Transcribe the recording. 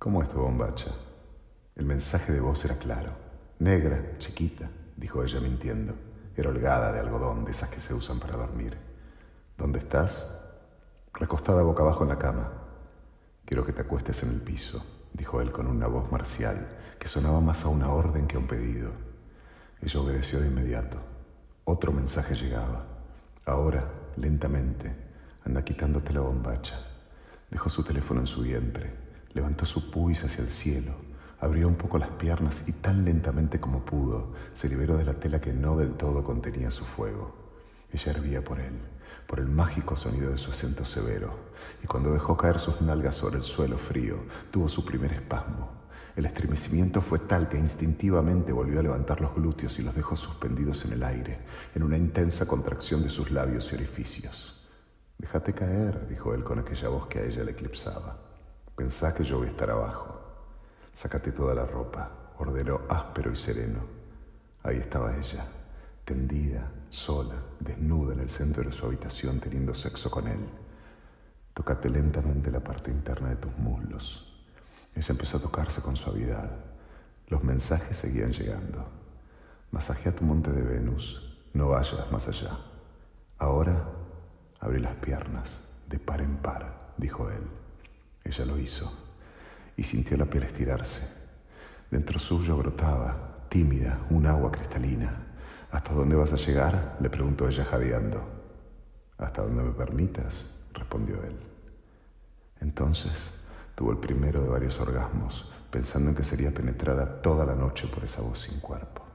¿Cómo es tu bombacha? El mensaje de voz era claro. Negra, chiquita, dijo ella mintiendo. Era holgada de algodón, de esas que se usan para dormir. ¿Dónde estás? Recostada boca abajo en la cama. Quiero que te acuestes en el piso, dijo él con una voz marcial que sonaba más a una orden que a un pedido. Ella obedeció de inmediato. Otro mensaje llegaba. Ahora, lentamente, anda quitándote la bombacha. Dejó su teléfono en su vientre, levantó su pubis hacia el cielo, abrió un poco las piernas y tan lentamente como pudo se liberó de la tela que no del todo contenía su fuego. Ella hervía por él, por el mágico sonido de su acento severo, y cuando dejó caer sus nalgas sobre el suelo frío, tuvo su primer espasmo. El estremecimiento fue tal que instintivamente volvió a levantar los glúteos y los dejó suspendidos en el aire, en una intensa contracción de sus labios y orificios. Déjate caer, dijo él con aquella voz que a ella le eclipsaba. Pensá que yo voy a estar abajo. Sácate toda la ropa, ordenó áspero y sereno. Ahí estaba ella, tendida, sola, desnuda en el centro de su habitación teniendo sexo con él. Tócate lentamente la parte interna de tus muslos. Ella empezó a tocarse con suavidad. Los mensajes seguían llegando. Masajea tu monte de Venus, no vayas más allá. Ahora Abrí las piernas, de par en par, dijo él. Ella lo hizo y sintió la piel estirarse. Dentro suyo brotaba, tímida, un agua cristalina. ¿Hasta dónde vas a llegar? le preguntó ella jadeando. Hasta donde me permitas, respondió él. Entonces tuvo el primero de varios orgasmos, pensando en que sería penetrada toda la noche por esa voz sin cuerpo.